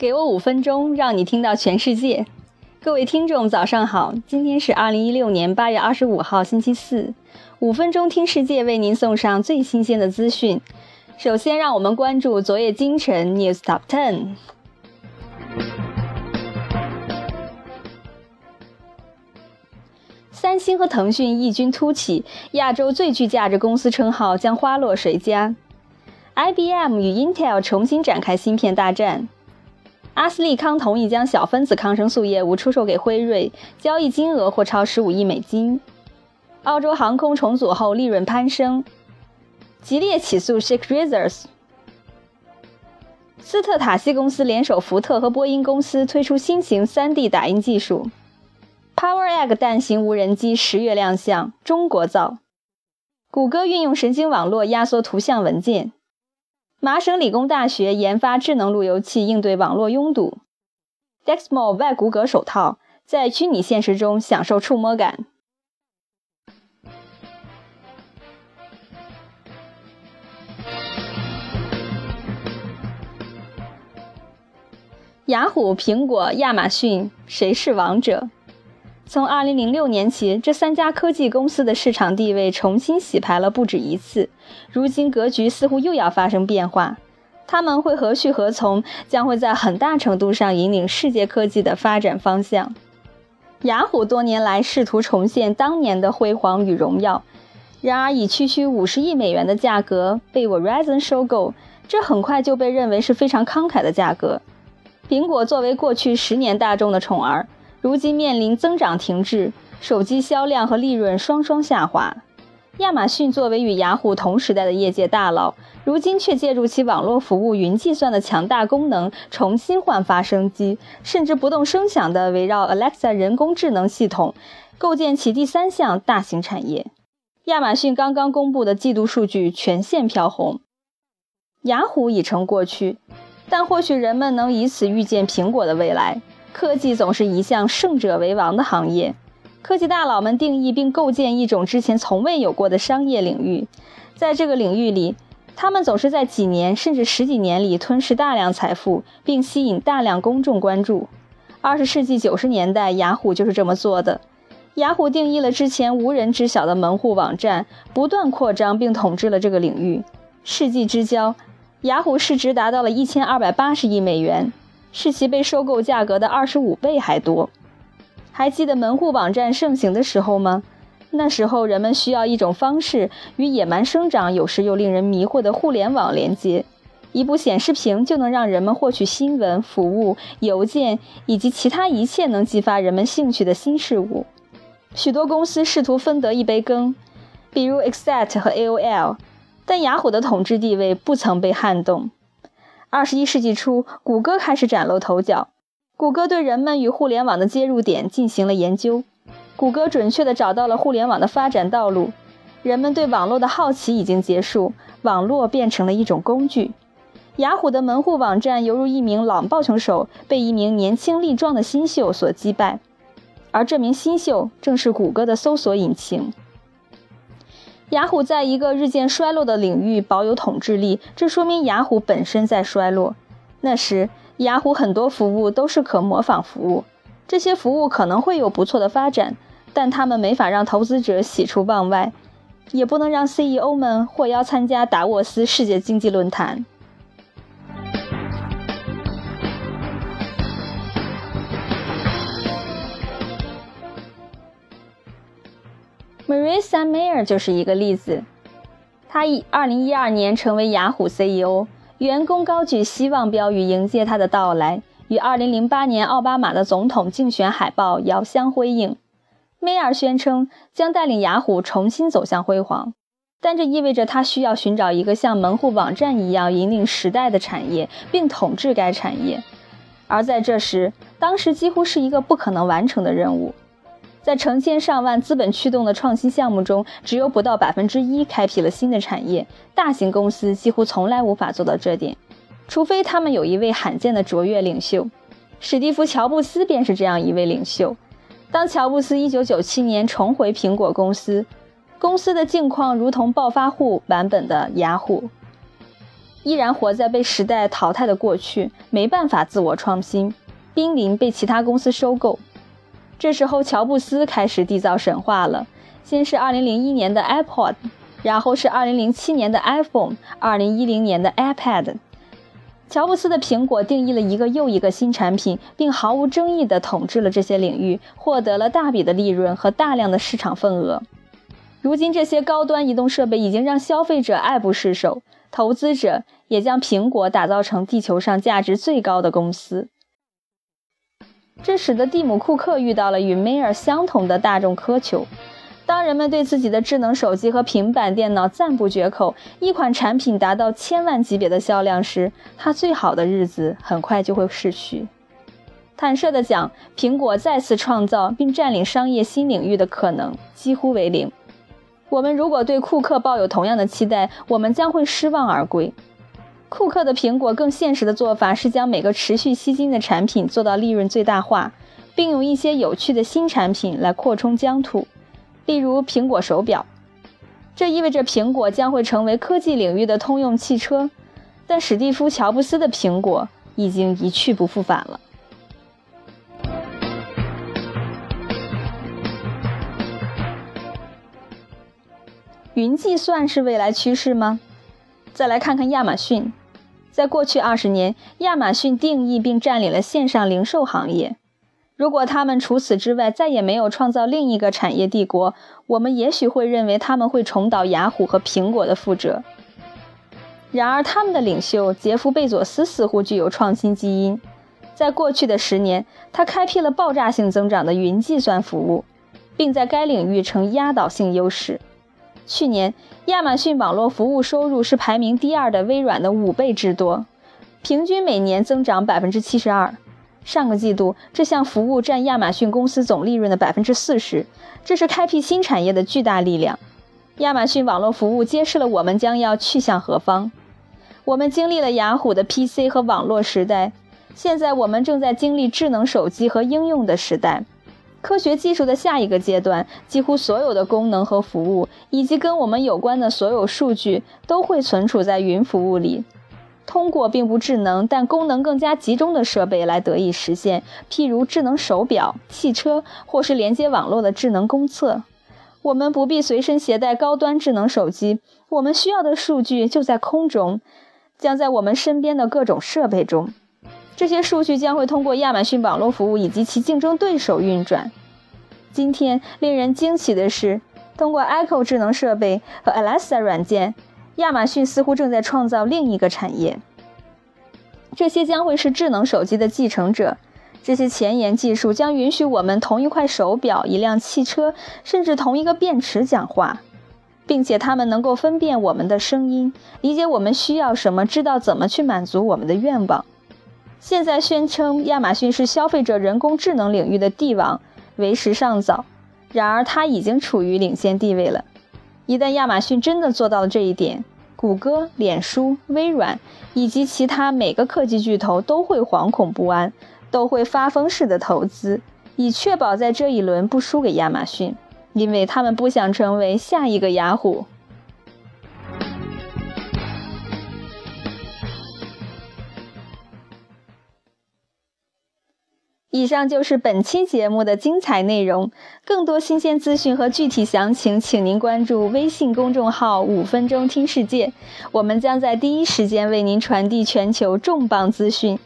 给我五分钟，让你听到全世界。各位听众，早上好！今天是二零一六年八月二十五号，星期四。五分钟听世界，为您送上最新鲜的资讯。首先，让我们关注昨夜今晨 News Top Ten。三星和腾讯异军突起，亚洲最具价值公司称号将花落谁家？IBM 与 Intel 重新展开芯片大战。阿斯利康同意将小分子抗生素业务出售给辉瑞，交易金额或超十五亿美金。澳洲航空重组后利润攀升。吉列起诉 Shake Razors。斯特塔西公司联手福特和波音公司推出新型 3D 打印技术。Power Egg 蛋型无人机十月亮相，中国造。谷歌运用神经网络压缩图像文件。麻省理工大学研发智能路由器应对网络拥堵。Dexmo 外骨骼手套在虚拟现实中享受触摸感。雅虎、苹果、亚马逊，谁是王者？从2006年起，这三家科技公司的市场地位重新洗牌了不止一次。如今格局似乎又要发生变化，他们会何去何从，将会在很大程度上引领世界科技的发展方向。雅虎多年来试图重现当年的辉煌与荣耀，然而以区区五十亿美元的价格被 Verizon 收购，这很快就被认为是非常慷慨的价格。苹果作为过去十年大众的宠儿。如今面临增长停滞，手机销量和利润双双下滑。亚马逊作为与雅虎同时代的业界大佬，如今却借助其网络服务云计算的强大功能，重新焕发生机，甚至不动声响地围绕 Alexa 人工智能系统，构建起第三项大型产业。亚马逊刚刚公布的季度数据全线飘红，雅虎已成过去，但或许人们能以此预见苹果的未来。科技总是一项胜者为王的行业，科技大佬们定义并构建一种之前从未有过的商业领域，在这个领域里，他们总是在几年甚至十几年里吞噬大量财富，并吸引大量公众关注。二十世纪九十年代，雅虎就是这么做的。雅虎定义了之前无人知晓的门户网站，不断扩张并统治了这个领域。世纪之交，雅虎市值达到了一千二百八十亿美元。是其被收购价格的二十五倍还多。还记得门户网站盛行的时候吗？那时候人们需要一种方式与野蛮生长、有时又令人迷惑的互联网连接。一部显示屏就能让人们获取新闻、服务、邮件以及其他一切能激发人们兴趣的新事物。许多公司试图分得一杯羹，比如 Exact 和 AOL，但雅虎的统治地位不曾被撼动。二十一世纪初，谷歌开始崭露头角。谷歌对人们与互联网的接入点进行了研究。谷歌准确地找到了互联网的发展道路。人们对网络的好奇已经结束，网络变成了一种工具。雅虎的门户网站犹如一名老棒球手被一名年轻力壮的新秀所击败，而这名新秀正是谷歌的搜索引擎。雅虎在一个日渐衰落的领域保有统治力，这说明雅虎本身在衰落。那时，雅虎很多服务都是可模仿服务，这些服务可能会有不错的发展，但他们没法让投资者喜出望外，也不能让 CEO 们获邀参加达沃斯世界经济论坛。Marissa Mayer 就是一个例子。他以2012年成为雅虎 CEO，员工高举希望标语迎接他的到来，与2008年奥巴马的总统竞选海报遥相辉映。梅尔宣称将带领雅虎重新走向辉煌，但这意味着他需要寻找一个像门户网站一样引领时代的产业，并统治该产业。而在这时，当时几乎是一个不可能完成的任务。在成千上万资本驱动的创新项目中，只有不到百分之一开辟了新的产业。大型公司几乎从来无法做到这点，除非他们有一位罕见的卓越领袖。史蒂夫·乔布斯便是这样一位领袖。当乔布斯1997年重回苹果公司，公司的境况如同暴发户版本的雅虎。依然活在被时代淘汰的过去，没办法自我创新，濒临被其他公司收购。这时候，乔布斯开始缔造神话了。先是2001年的 iPod，然后是2007年的 iPhone，2010 年的 iPad。乔布斯的苹果定义了一个又一个新产品，并毫无争议地统治了这些领域，获得了大笔的利润和大量的市场份额。如今，这些高端移动设备已经让消费者爱不释手，投资者也将苹果打造成地球上价值最高的公司。这使得蒂姆·库克遇到了与梅尔相同的大众苛求。当人们对自己的智能手机和平板电脑赞不绝口，一款产品达到千万级别的销量时，它最好的日子很快就会逝去。坦率地讲，苹果再次创造并占领商业新领域的可能几乎为零。我们如果对库克抱有同样的期待，我们将会失望而归。库克的苹果更现实的做法是将每个持续吸金的产品做到利润最大化，并用一些有趣的新产品来扩充疆土。例如苹果手表，这意味着苹果将会成为科技领域的通用汽车。但史蒂夫·乔布斯的苹果已经一去不复返了。云计算是未来趋势吗？再来看看亚马逊，在过去二十年，亚马逊定义并占领了线上零售行业。如果他们除此之外再也没有创造另一个产业帝国，我们也许会认为他们会重蹈雅虎和苹果的覆辙。然而，他们的领袖杰夫·贝佐斯似乎具有创新基因。在过去的十年，他开辟了爆炸性增长的云计算服务，并在该领域呈压倒性优势。去年，亚马逊网络服务收入是排名第二的微软的五倍之多，平均每年增长百分之七十二。上个季度，这项服务占亚马逊公司总利润的百分之四十，这是开辟新产业的巨大力量。亚马逊网络服务揭示了我们将要去向何方。我们经历了雅虎的 PC 和网络时代，现在我们正在经历智能手机和应用的时代。科学技术的下一个阶段，几乎所有的功能和服务，以及跟我们有关的所有数据，都会存储在云服务里。通过并不智能但功能更加集中的设备来得以实现，譬如智能手表、汽车，或是连接网络的智能公厕。我们不必随身携带高端智能手机，我们需要的数据就在空中，将在我们身边的各种设备中。这些数据将会通过亚马逊网络服务以及其竞争对手运转。今天令人惊奇的是，通过 Echo 智能设备和 Alexa 软件。亚马逊似乎正在创造另一个产业，这些将会是智能手机的继承者。这些前沿技术将允许我们同一块手表、一辆汽车，甚至同一个便池讲话，并且它们能够分辨我们的声音，理解我们需要什么，知道怎么去满足我们的愿望。现在宣称亚马逊是消费者人工智能领域的帝王，为时尚早，然而它已经处于领先地位了。一旦亚马逊真的做到了这一点，谷歌、脸书、微软以及其他每个科技巨头都会惶恐不安，都会发疯式的投资，以确保在这一轮不输给亚马逊，因为他们不想成为下一个雅虎。以上就是本期节目的精彩内容。更多新鲜资讯和具体详情，请您关注微信公众号“五分钟听世界”，我们将在第一时间为您传递全球重磅资讯，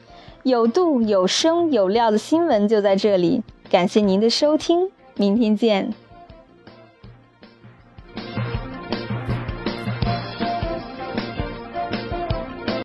有度、有声、有料的新闻就在这里。感谢您的收听，明天见。